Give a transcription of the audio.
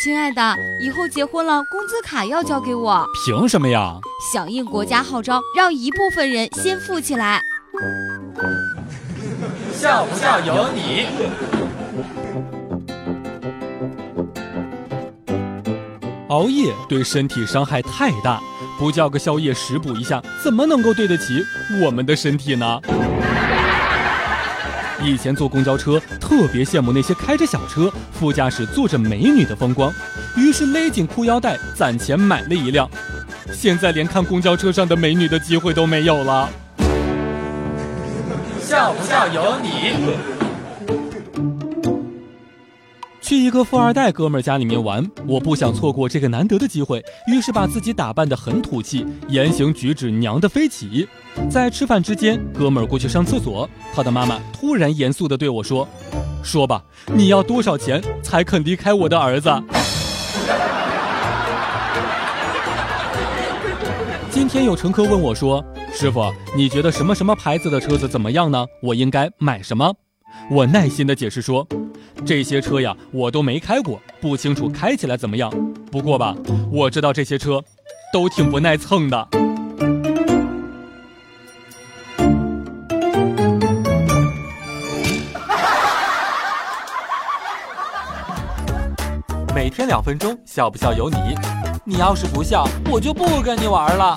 亲爱的，以后结婚了，工资卡要交给我。凭什么呀？响应国家号召，让一部分人先富起来。笑不笑由你。熬夜对身体伤害太大，不叫个宵夜食补一下，怎么能够对得起我们的身体呢？以前坐公交车，特别羡慕那些开着小车、副驾驶坐着美女的风光，于是勒紧裤腰带攒钱买了一辆。现在连看公交车上的美女的机会都没有了。笑不笑由你。去一个富二代哥们儿家里面玩，我不想错过这个难得的机会，于是把自己打扮得很土气，言行举止娘的飞起。在吃饭之间，哥们儿过去上厕所，他的妈妈突然严肃地对我说：“说吧，你要多少钱才肯离开我的儿子？”今天有乘客问我说：“师傅，你觉得什么什么牌子的车子怎么样呢？我应该买什么？”我耐心地解释说。这些车呀，我都没开过，不清楚开起来怎么样。不过吧，我知道这些车都挺不耐蹭的。每天两分钟，笑不笑由你。你要是不笑，我就不跟你玩了。